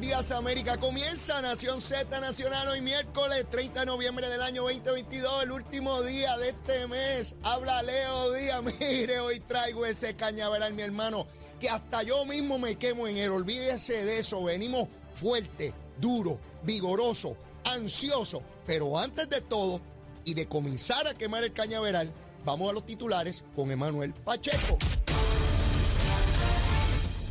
días América. Comienza Nación Z Nacional hoy miércoles 30 de noviembre del año 2022, el último día de este mes. Habla Leo Díaz, mire, hoy traigo ese cañaveral, mi hermano, que hasta yo mismo me quemo en él. Olvídese de eso, venimos fuerte, duro, vigoroso, ansioso. Pero antes de todo y de comenzar a quemar el cañaveral, vamos a los titulares con Emanuel Pacheco.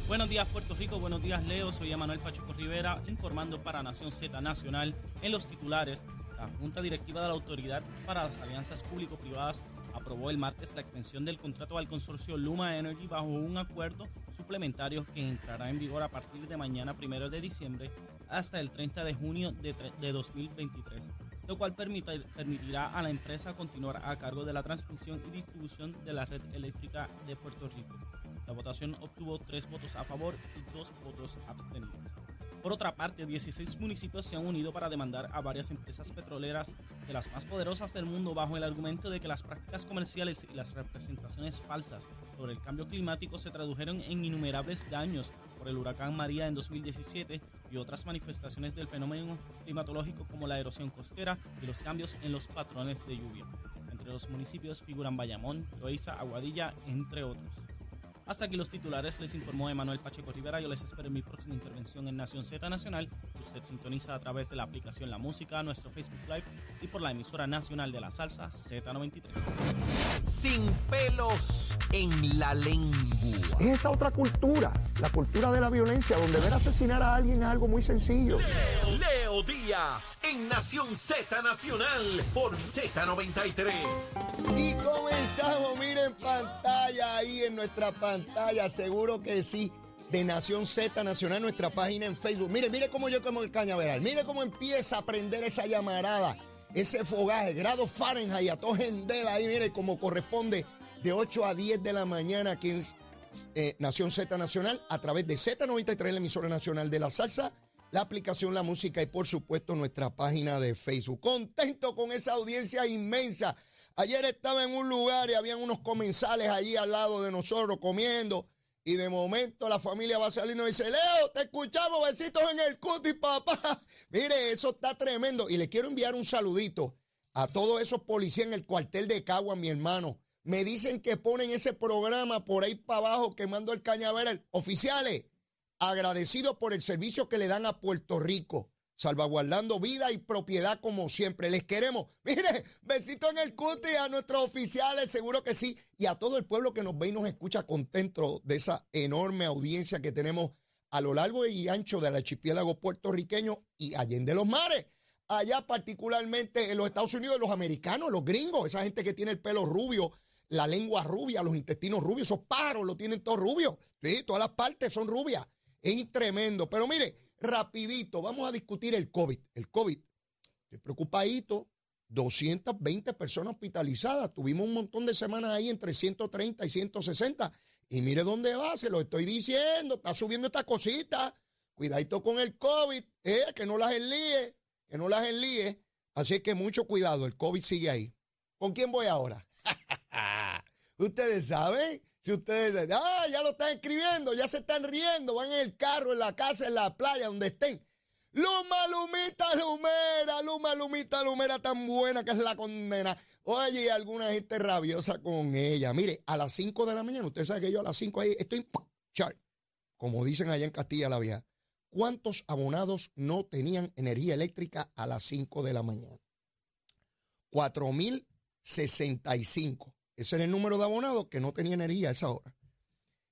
Buenos días Puerto Rico, buenos días Leo, soy Emanuel Pacheco Rivera informando para Nación Z Nacional en los titulares. La Junta Directiva de la Autoridad para las Alianzas Público-Privadas aprobó el martes la extensión del contrato al consorcio Luma Energy bajo un acuerdo suplementario que entrará en vigor a partir de mañana, primero de diciembre, hasta el 30 de junio de, de 2023, lo cual permitirá a la empresa continuar a cargo de la transmisión y distribución de la red eléctrica de Puerto Rico. La votación obtuvo tres votos a favor y dos votos abstenidos. Por otra parte, 16 municipios se han unido para demandar a varias empresas petroleras de las más poderosas del mundo bajo el argumento de que las prácticas comerciales y las representaciones falsas sobre el cambio climático se tradujeron en innumerables daños por el huracán María en 2017 y otras manifestaciones del fenómeno climatológico como la erosión costera y los cambios en los patrones de lluvia. Entre los municipios figuran Bayamón, Loíza, Aguadilla, entre otros. Hasta aquí los titulares, les informó Emanuel Pacheco Rivera. Yo les espero en mi próxima intervención en Nación Z Nacional. Usted sintoniza a través de la aplicación La Música, nuestro Facebook Live y por la emisora nacional de la salsa Z93. Sin pelos en la lengua. Es esa otra cultura, la cultura de la violencia, donde ver asesinar a alguien es algo muy sencillo. Leo, Leo En Nación Z Nacional por Z93. Y comenzamos, miren pantalla ahí en nuestra pantalla seguro que sí, de Nación Z Nacional, nuestra página en Facebook. Mire, mire cómo yo como el cañaveral, mire cómo empieza a prender esa llamarada, ese fogaje, grado Fahrenheit, a todo ahí, mire como corresponde de 8 a 10 de la mañana aquí en eh, Nación Z Nacional, a través de Z93, la emisora nacional de la salsa, la aplicación La Música y por supuesto nuestra página de Facebook. Contento con esa audiencia inmensa Ayer estaba en un lugar y habían unos comensales allí al lado de nosotros comiendo. Y de momento la familia va saliendo y dice, Leo, te escuchamos, besitos en el cuti, papá. Mire, eso está tremendo. Y le quiero enviar un saludito a todos esos policías en el cuartel de Cagua, mi hermano. Me dicen que ponen ese programa por ahí para abajo quemando el cañaveral. Oficiales, agradecidos por el servicio que le dan a Puerto Rico salvaguardando vida y propiedad como siempre. Les queremos. Mire, besito en el cuti a nuestros oficiales, seguro que sí, y a todo el pueblo que nos ve y nos escucha contento de esa enorme audiencia que tenemos a lo largo y ancho del archipiélago puertorriqueño y allende los mares. Allá particularmente en los Estados Unidos, los americanos, los gringos, esa gente que tiene el pelo rubio, la lengua rubia, los intestinos rubios, esos pájaros lo tienen todos rubios. Sí, todas las partes son rubias. Es tremendo. Pero mire, rapidito, vamos a discutir el COVID. El COVID, estoy preocupadito, 220 personas hospitalizadas. Tuvimos un montón de semanas ahí entre 130 y 160. Y mire dónde va, se lo estoy diciendo, está subiendo esta cosita. Cuidadito con el COVID, eh, que no las enlíe, que no las enlíe. Así que mucho cuidado, el COVID sigue ahí. ¿Con quién voy ahora? Ustedes saben, si ustedes, ah, ya lo están escribiendo, ya se están riendo, van en el carro, en la casa, en la playa, donde estén. Luma, Lumita, Lumera, Luma, Lumita, Lumera, tan buena que es la condena. Oye, alguna gente rabiosa con ella. Mire, a las 5 de la mañana, usted sabe que yo a las 5 ahí estoy char, como dicen allá en Castilla la Vieja. ¿Cuántos abonados no tenían energía eléctrica a las 5 de la mañana? 4.065. Ese era el número de abonados que no tenía energía a esa hora.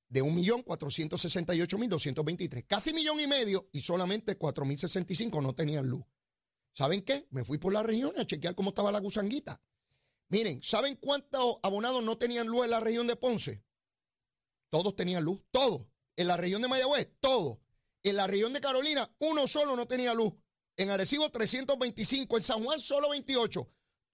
De 1.468.223. Casi millón y medio y solamente 4.065 no tenían luz. ¿Saben qué? Me fui por la región a chequear cómo estaba la gusanguita. Miren, ¿saben cuántos abonados no tenían luz en la región de Ponce? Todos tenían luz, todos. En la región de Mayagüez, todos. En la región de Carolina, uno solo no tenía luz. En Arecibo, 325. En San Juan, solo 28.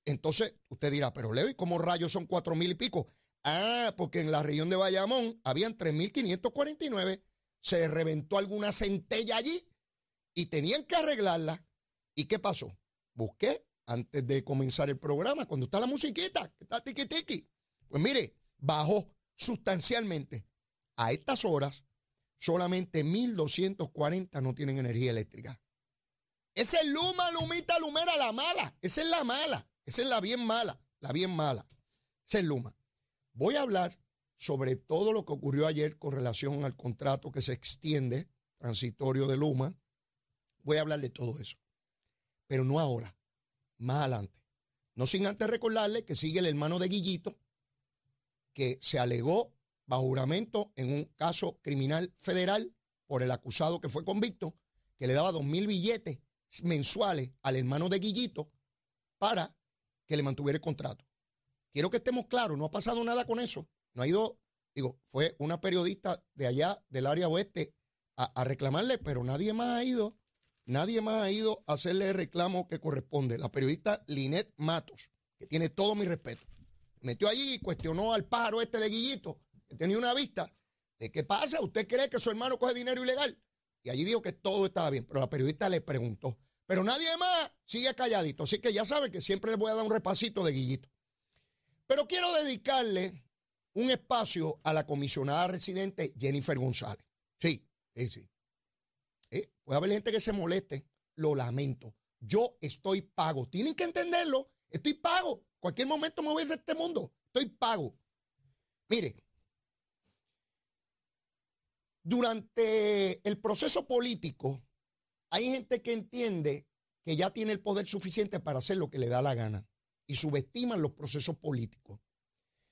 Entonces, usted dirá, pero Leo, ¿y cómo rayos son cuatro mil y pico? Ah, porque en la región de Bayamón habían 3.549. Se reventó alguna centella allí y tenían que arreglarla. ¿Y qué pasó? Busqué antes de comenzar el programa, cuando está la musiquita, que está tiki tiki. Pues mire, bajó sustancialmente. A estas horas, solamente 1.240 no tienen energía eléctrica. Esa es Luma, Lumita, Lumera, la mala. Esa es la mala. Esa es la bien mala, la bien mala. Esa es Luma. Voy a hablar sobre todo lo que ocurrió ayer con relación al contrato que se extiende, transitorio de Luma. Voy a hablar de todo eso. Pero no ahora, más adelante. No sin antes recordarle que sigue el hermano de Guillito, que se alegó bajo en un caso criminal federal por el acusado que fue convicto, que le daba dos mil billetes mensuales al hermano de Guillito para que le mantuviera el contrato. Quiero que estemos claros, no ha pasado nada con eso. No ha ido, digo, fue una periodista de allá del área oeste a, reclamarle, pero nadie más ha ido, nadie más ha ido a hacerle el reclamo que corresponde. La periodista Linet Matos, que tiene todo mi respeto, metió allí y cuestionó al pájaro este de Guillito, que tenía una vista. ¿De qué pasa? ¿Usted cree que su hermano coge dinero ilegal? Y allí dijo que todo estaba bien, pero la periodista le preguntó. Pero nadie más sigue calladito. Así que ya saben que siempre les voy a dar un repasito de Guillito. Pero quiero dedicarle un espacio a la comisionada residente Jennifer González. Sí, sí, sí. Eh, puede haber gente que se moleste. Lo lamento. Yo estoy pago. Tienen que entenderlo. Estoy pago. Cualquier momento me voy de este mundo. Estoy pago. Mire, durante el proceso político, hay gente que entiende que ya tiene el poder suficiente para hacer lo que le da la gana y subestiman los procesos políticos.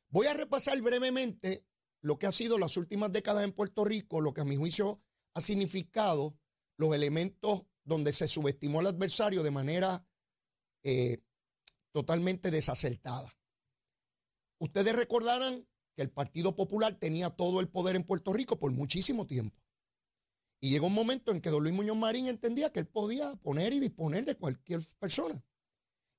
Voy a repasar brevemente lo que ha sido las últimas décadas en Puerto Rico, lo que a mi juicio ha significado los elementos donde se subestimó al adversario de manera eh, totalmente desacertada. Ustedes recordarán que el Partido Popular tenía todo el poder en Puerto Rico por muchísimo tiempo. Y llegó un momento en que don Luis Muñoz Marín entendía que él podía poner y disponer de cualquier persona.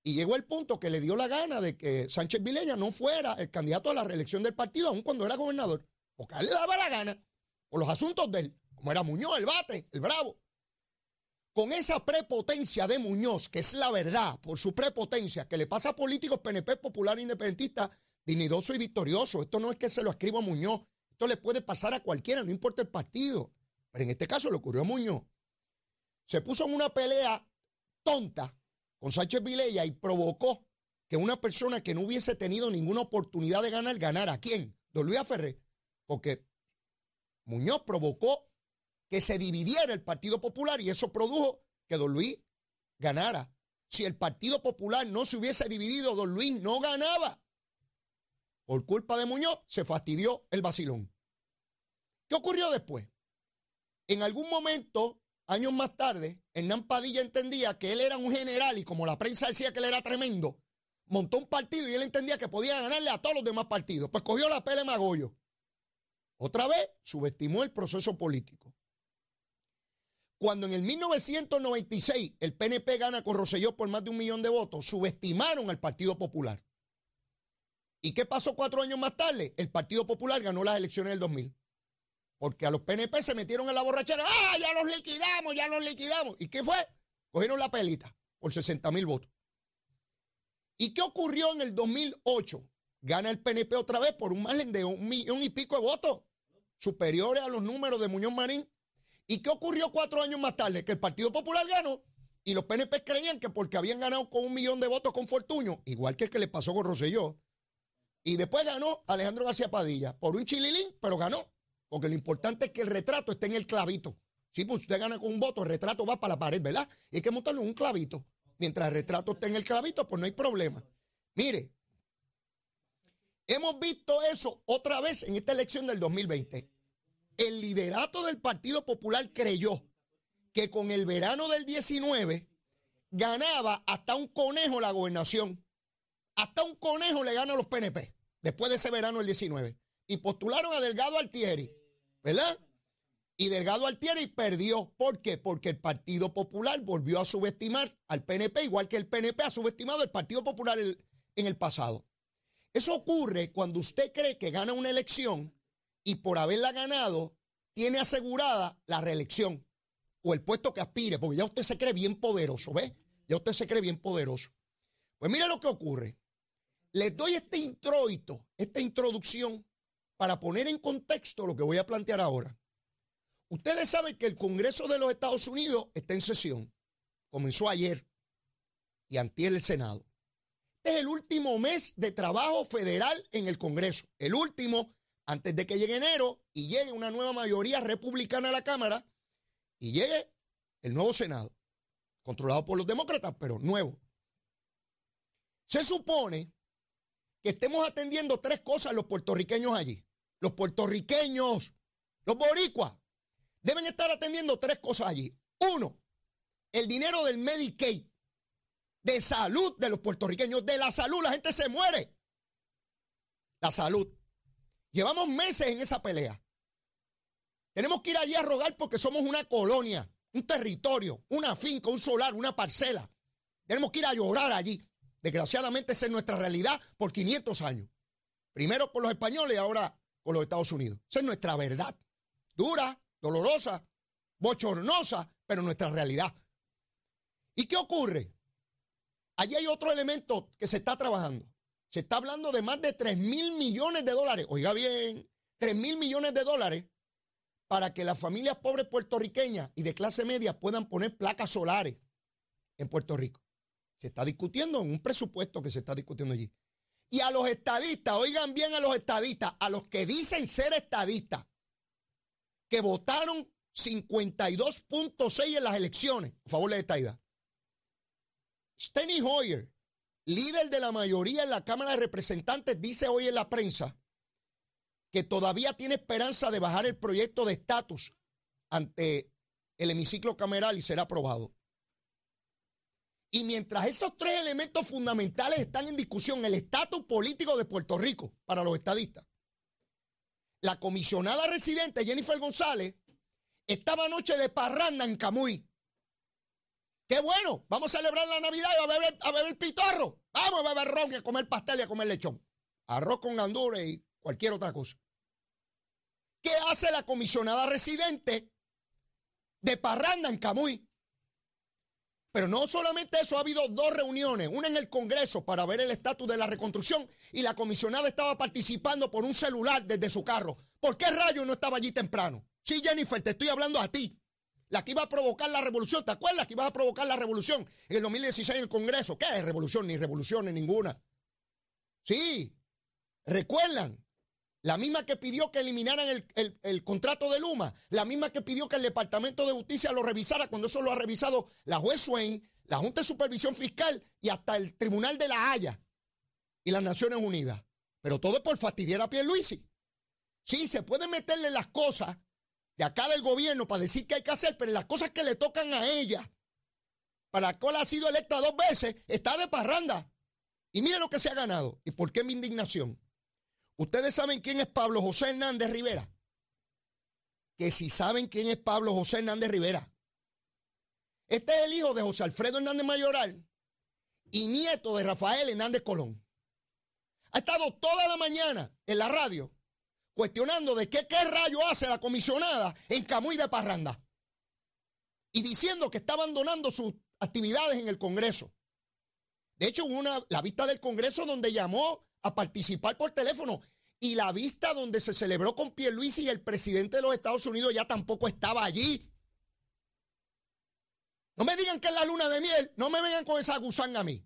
Y llegó el punto que le dio la gana de que Sánchez Vilella no fuera el candidato a la reelección del partido, aun cuando era gobernador, porque a él le daba la gana por los asuntos de él, como era Muñoz, el bate, el bravo. Con esa prepotencia de Muñoz, que es la verdad, por su prepotencia, que le pasa a políticos PNP, popular, independentistas, dignidoso y victorioso. Esto no es que se lo escriba a Muñoz. Esto le puede pasar a cualquiera, no importa el partido. Pero en este caso le ocurrió a Muñoz. Se puso en una pelea tonta con Sánchez Vilella y provocó que una persona que no hubiese tenido ninguna oportunidad de ganar, ganara. ¿A quién? Don Luis Ferrer. Porque Muñoz provocó que se dividiera el Partido Popular y eso produjo que Don Luis ganara. Si el Partido Popular no se hubiese dividido, Don Luis no ganaba. Por culpa de Muñoz se fastidió el vacilón. ¿Qué ocurrió después? En algún momento, años más tarde, Hernán Padilla entendía que él era un general y como la prensa decía que él era tremendo, montó un partido y él entendía que podía ganarle a todos los demás partidos. Pues cogió la pele Magollo. Otra vez subestimó el proceso político. Cuando en el 1996 el PNP gana con Roselló por más de un millón de votos, subestimaron al Partido Popular. ¿Y qué pasó cuatro años más tarde? El Partido Popular ganó las elecciones del 2000. Porque a los PNP se metieron en la borrachera. ¡Ah, ya los liquidamos, ya los liquidamos! ¿Y qué fue? Cogieron la pelita por 60 mil votos. ¿Y qué ocurrió en el 2008? Gana el PNP otra vez por un margen de un millón y pico de votos, superiores a los números de Muñoz Marín. ¿Y qué ocurrió cuatro años más tarde? Que el Partido Popular ganó y los PNP creían que porque habían ganado con un millón de votos con Fortuño, igual que el que le pasó con Rosselló, y después ganó Alejandro García Padilla por un chililín, pero ganó. Porque lo importante es que el retrato esté en el clavito. Si pues usted gana con un voto, el retrato va para la pared, ¿verdad? Y hay que montarlo en un clavito. Mientras el retrato esté en el clavito, pues no hay problema. Mire, hemos visto eso otra vez en esta elección del 2020. El liderato del Partido Popular creyó que con el verano del 19 ganaba hasta un conejo la gobernación. Hasta un conejo le gana a los PNP después de ese verano del 19. Y postularon a Delgado Altieri, ¿verdad? Y Delgado Altieri perdió. ¿Por qué? Porque el Partido Popular volvió a subestimar al PNP, igual que el PNP ha subestimado al Partido Popular en el pasado. Eso ocurre cuando usted cree que gana una elección y por haberla ganado tiene asegurada la reelección o el puesto que aspire, porque ya usted se cree bien poderoso, ¿ve? Ya usted se cree bien poderoso. Pues mire lo que ocurre. Les doy este introito, esta introducción, para poner en contexto lo que voy a plantear ahora. Ustedes saben que el Congreso de los Estados Unidos está en sesión. Comenzó ayer y antier el Senado. Este es el último mes de trabajo federal en el Congreso. El último antes de que llegue enero y llegue una nueva mayoría republicana a la Cámara y llegue el nuevo Senado, controlado por los demócratas, pero nuevo. Se supone que estemos atendiendo tres cosas los puertorriqueños allí. Los puertorriqueños, los boricuas, deben estar atendiendo tres cosas allí. Uno, el dinero del Medicaid, de salud de los puertorriqueños, de la salud, la gente se muere. La salud. Llevamos meses en esa pelea. Tenemos que ir allí a rogar porque somos una colonia, un territorio, una finca, un solar, una parcela. Tenemos que ir a llorar allí. Desgraciadamente esa es nuestra realidad por 500 años. Primero con los españoles y ahora con los Estados Unidos. Esa es nuestra verdad. Dura, dolorosa, bochornosa, pero nuestra realidad. ¿Y qué ocurre? Allí hay otro elemento que se está trabajando. Se está hablando de más de 3 mil millones de dólares. Oiga bien, 3 mil millones de dólares para que las familias pobres puertorriqueñas y de clase media puedan poner placas solares en Puerto Rico. Se está discutiendo en un presupuesto que se está discutiendo allí. Y a los estadistas, oigan bien a los estadistas, a los que dicen ser estadistas, que votaron 52.6 en las elecciones a favor de la estadidad. Steny Hoyer, líder de la mayoría en la Cámara de Representantes, dice hoy en la prensa que todavía tiene esperanza de bajar el proyecto de estatus ante el hemiciclo cameral y será aprobado. Y mientras esos tres elementos fundamentales están en discusión, el estatus político de Puerto Rico para los estadistas, la comisionada residente Jennifer González estaba anoche de parranda en Camuy. Qué bueno, vamos a celebrar la Navidad y a beber, a beber pitorro. Vamos a beber ron y a comer pastel y a comer lechón. Arroz con gandules y cualquier otra cosa. ¿Qué hace la comisionada residente de Parranda en Camuy? Pero no solamente eso, ha habido dos reuniones, una en el Congreso para ver el estatus de la reconstrucción y la comisionada estaba participando por un celular desde su carro. ¿Por qué rayo no estaba allí temprano? Sí, Jennifer, te estoy hablando a ti la que iba a provocar la revolución. ¿Te acuerdas que iba a provocar la revolución en el 2016 en el Congreso? ¿Qué es revolución? Ni revolución, ni ninguna. Sí, recuerdan. La misma que pidió que eliminaran el, contrato de Luma, la misma que pidió que el Departamento de Justicia lo revisara cuando eso lo ha revisado la juez Swain, la Junta de Supervisión Fiscal y hasta el Tribunal de la Haya y las Naciones Unidas. Pero todo es por fastidiar a Pierluisi. Sí, se pueden meterle las cosas de acá del gobierno para decir qué hay que hacer, pero las cosas que le tocan a ella, para la cual ha sido electa dos veces, está de parranda. Y mire lo que se ha ganado. ¿Y por qué mi indignación? Ustedes saben quién es Pablo José Hernández Rivera. Que si saben quién es Pablo José Hernández Rivera. Este es el hijo de José Alfredo Hernández Mayoral y nieto de Rafael Hernández Colón. Ha estado toda la mañana en la radio cuestionando de qué, rayo hace la comisionada en Camuy de Parranda. Y diciendo que está abandonando sus actividades en el Congreso. De hecho, hubo una, la vista del Congreso donde llamó a participar por teléfono. Y la vista donde se celebró con Pierluisi y el presidente de los Estados Unidos ya tampoco estaba allí. No me digan que es la luna de miel. No me vengan con esa gusanga a mí.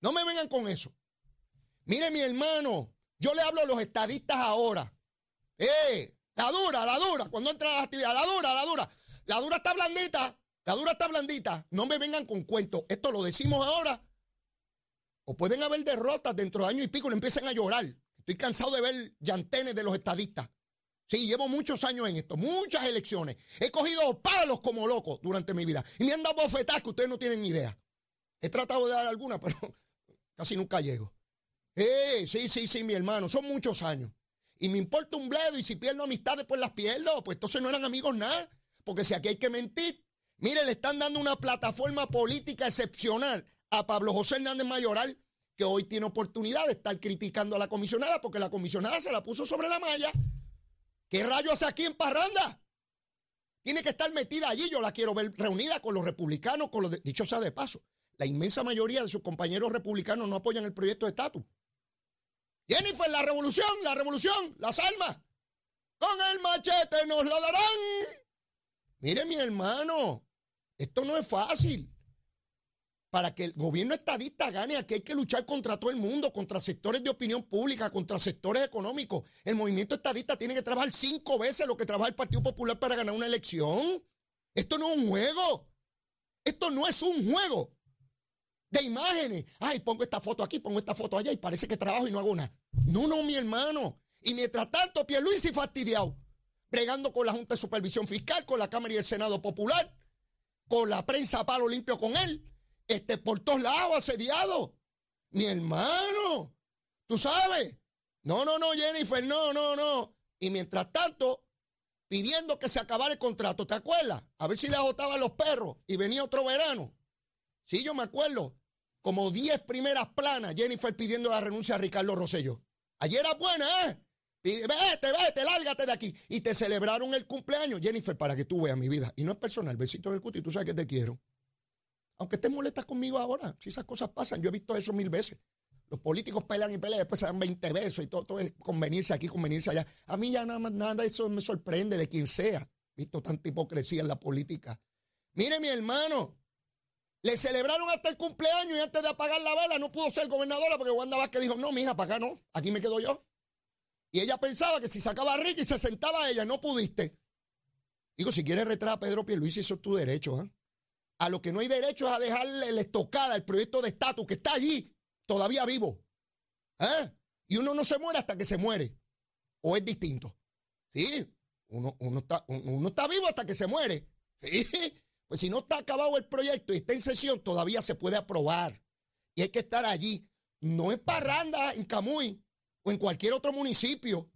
No me vengan con eso. Mire, mi hermano, yo le hablo a los estadistas ahora. ¡Eh! La dura, la dura. Cuando entra la actividad, la dura, la dura. La dura está blandita. La dura está blandita. No me vengan con cuentos. Esto lo decimos ahora. O pueden haber derrotas dentro de año y pico y empiecen a llorar. Estoy cansado de ver llantenes de los estadistas. Sí, llevo muchos años en esto, muchas elecciones. He cogido palos como loco durante mi vida. Y me han dado bofetadas que ustedes no tienen ni idea. He tratado de dar alguna, pero casi nunca llego. Eh, sí, sí, sí, mi hermano. Son muchos años y me importa un bledo y si pierdo amistades pues las pierdo, pues entonces no eran amigos nada, porque si aquí hay que mentir, mire, le están dando una plataforma política excepcional a Pablo José Hernández Mayoral, que hoy tiene oportunidad de estar criticando a la comisionada, porque la comisionada se la puso sobre la malla. ¿Qué rayo hace aquí en Parranda? Tiene que estar metida allí, yo la quiero ver reunida con los republicanos, con los... dicho sea de paso, la inmensa mayoría de sus compañeros republicanos no apoyan el proyecto de estatus. Jennifer, la revolución, la revolución, las almas. Con el machete nos la darán. Mire, mi hermano, esto no es fácil. Para que el gobierno estadista gane, aquí hay que luchar contra todo el mundo, contra sectores de opinión pública, contra sectores económicos. El movimiento estadista tiene que trabajar cinco veces lo que trabaja el Partido Popular para ganar una elección. Esto no es un juego. Esto no es un juego de imágenes. Ay, pongo esta foto aquí, pongo esta foto allá y parece que trabajo y no hago nada. No, no, mi hermano. Y mientras tanto, Pierluisi fastidiado, bregando con la Junta de Supervisión Fiscal, con la Cámara y el Senado Popular, con la prensa a palo limpio con él, este, por todos lados, asediado. Mi hermano, tú sabes. No, no, no, Jennifer, no, no, no. Y mientras tanto, pidiendo que se acabara el contrato, ¿te acuerdas? A ver si le agotaban los perros y venía otro verano. Sí, yo me acuerdo. Como 10 primeras planas, Jennifer pidiendo la renuncia a Ricardo Rosello. Ayer era buena, ¿eh? Vete, vete, lárgate de aquí. Y te celebraron el cumpleaños, Jennifer, para que tú veas mi vida. Y no es personal, besito en el cuti, tú sabes que te quiero. Aunque estés molesta conmigo ahora, si esas cosas pasan, yo he visto eso mil veces. Los políticos pelean y pelean, después se dan 20 besos y todo, todo es conveniencia aquí, conveniencia allá. A mí ya nada más nada eso me sorprende de quien sea. Visto tanta hipocresía en la política. Mire, mi hermano, le celebraron hasta el cumpleaños y antes de apagar la vela no pudo ser gobernadora porque Wanda Vázquez dijo, no, mija, para acá no, aquí me quedo yo. Y ella pensaba que si sacaba a Ricky se sentaba ella, no pudiste. Digo, si quieres retraer a Pedro Pierluisi, eso es tu derecho. ¿eh? A lo que no hay derecho es a dejarle la estocada el proyecto de estatus que está allí, todavía vivo. ¿eh? Y uno no se muere hasta que se muere. ¿O es distinto? Sí, uno, uno, está, uno está vivo hasta que se muere. Pues si no está acabado el proyecto y está en sesión, todavía se puede aprobar. Y hay que estar allí. No es parranda en Camuy o en cualquier otro municipio.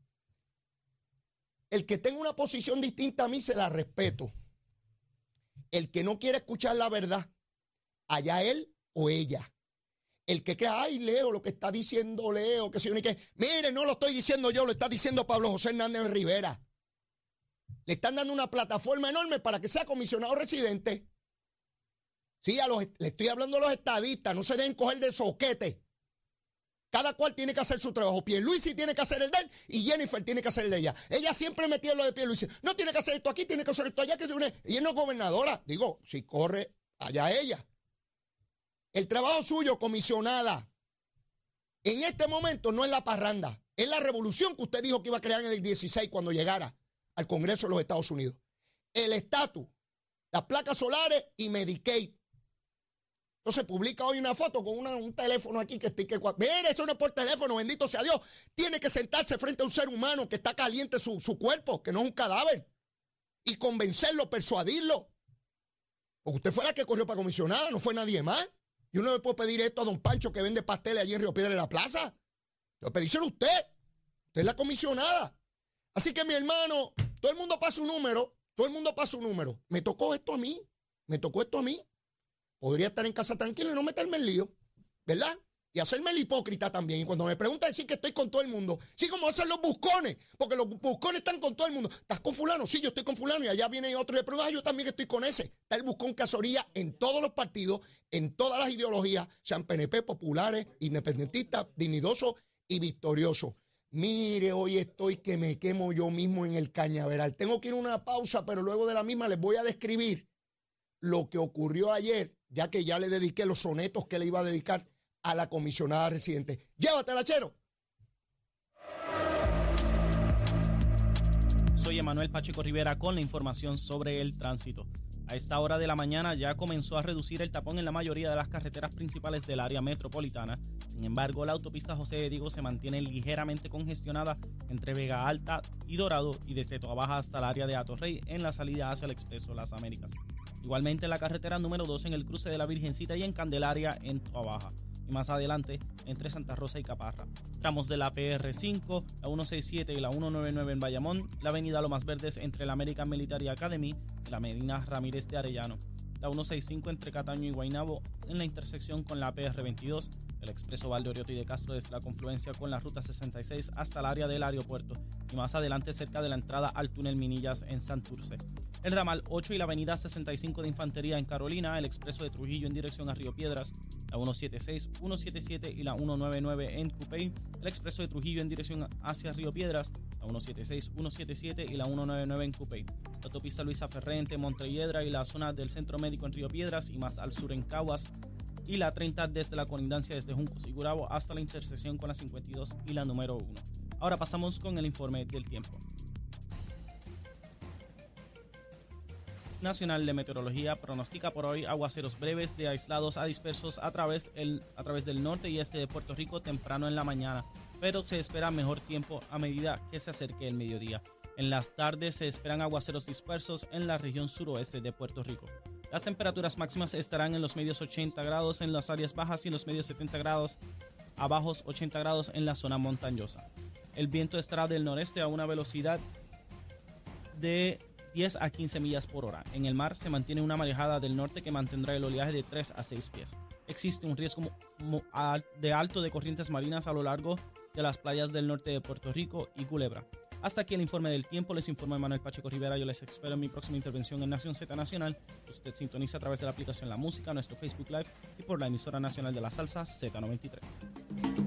El que tenga una posición distinta a mí se la respeto. El que no quiere escuchar la verdad, allá él o ella. El que crea, ay, Leo, lo que está diciendo Leo, que si yo ni que. Mire, no lo estoy diciendo yo, lo está diciendo Pablo José Hernández Rivera. Le están dando una plataforma enorme para que sea comisionado residente. Sí, a los, le estoy hablando a los estadistas, no se deben coger de soquete. Cada cual tiene que hacer su trabajo. Pierluisi tiene que hacer el de él y Jennifer tiene que hacer el de ella. Ella siempre metía lo de Pierluisi. No tiene que hacer esto aquí, tiene que hacer esto allá. Que tiene... Y no es gobernadora. Digo, si corre, allá ella. El trabajo suyo, comisionada, en este momento no es la parranda. Es la revolución que usted dijo que iba a crear en el 16 cuando llegara al Congreso de los Estados Unidos. El estatus, las placas solares y Medicaid. Entonces publica hoy una foto con un teléfono aquí que está que mire, eso no es por teléfono, bendito sea Dios. Tiene que sentarse frente a un ser humano que está caliente su, su cuerpo, que no es un cadáver, y convencerlo, persuadirlo. Porque usted fue la que corrió para comisionada, no fue nadie más. Y uno le puede pedir esto a don Pancho que vende pasteles allí en Río Piedra de la Plaza. Lo pedíselo usted. Usted es la comisionada. Así que mi hermano, todo el mundo pasa un número, todo el mundo pasa un número. Me tocó esto a mí, me tocó esto a mí podría estar en casa tranquilo y no meterme en lío, ¿verdad? Y hacerme el hipócrita también. Y cuando me preguntan decir que estoy con todo el mundo, sí, como hacen los buscones, porque los buscones están con todo el mundo. ¿Estás con fulano? Sí, yo estoy con fulano y allá viene otro y le pregunta, ah, yo también estoy con ese. Está el buscón casoría en todos los partidos, en todas las ideologías, sean PNP, populares, independentistas, dignidosos y victoriosos. Mire, hoy estoy que me quemo yo mismo en el cañaveral. Tengo que ir a una pausa, pero luego de la misma les voy a describir lo que ocurrió ayer ya que ya le dediqué los sonetos que le iba a dedicar a la comisionada residente. Llévatela, Chero. Soy Emanuel Pacheco Rivera con la información sobre el tránsito. A esta hora de la mañana ya comenzó a reducir el tapón en la mayoría de las carreteras principales del área metropolitana. Sin embargo, la autopista José de Diego se mantiene ligeramente congestionada entre Vega Alta y Dorado y desde Toa Baja hasta el área de Atorrey en la salida hacia el Expreso Las Américas. Igualmente la carretera número 2 en el cruce de la Virgencita y en Candelaria en Baja. Y más adelante entre Santa Rosa y Caparra. Tramos de la PR5, la 167 y la 199 en Bayamón, la avenida Lomas Verdes entre la American Military Academy y la Medina Ramírez de Arellano la 165 entre Cataño y Guaynabo en la intersección con la PR22, el expreso Valdeorioto y de Castro desde la confluencia con la ruta 66 hasta el área del aeropuerto y más adelante cerca de la entrada al túnel Minillas en Santurce. El ramal 8 y la avenida 65 de Infantería en Carolina, el expreso de Trujillo en dirección a Río Piedras, la 176, 177 y la 199 en Cupey, el expreso de Trujillo en dirección hacia Río Piedras, la 176, 177 y la 199 en Cupey. La autopista Luisa Ferrente, Montelledra y la zona del Centro Médico en Río Piedras y más al sur en Caguas. Y la 30 desde la colindancia desde Juncos y Gurabo hasta la intersección con la 52 y la número 1. Ahora pasamos con el informe del tiempo. Nacional de Meteorología pronostica por hoy aguaceros breves de aislados a dispersos a través, el, a través del norte y este de Puerto Rico temprano en la mañana, pero se espera mejor tiempo a medida que se acerque el mediodía. En las tardes se esperan aguaceros dispersos en la región suroeste de Puerto Rico. Las temperaturas máximas estarán en los medios 80 grados en las áreas bajas y en los medios 70 grados a bajos 80 grados en la zona montañosa. El viento estará del noreste a una velocidad de 10 a 15 millas por hora. En el mar se mantiene una marejada del norte que mantendrá el oleaje de 3 a 6 pies. Existe un riesgo de alto de corrientes marinas a lo largo de las playas del norte de Puerto Rico y Culebra. Hasta aquí el informe del tiempo. Les informa Manuel Pacheco Rivera. Yo les espero en mi próxima intervención en Nación Z Nacional. Usted sintoniza a través de la aplicación La Música, nuestro Facebook Live y por la emisora nacional de la salsa Z93.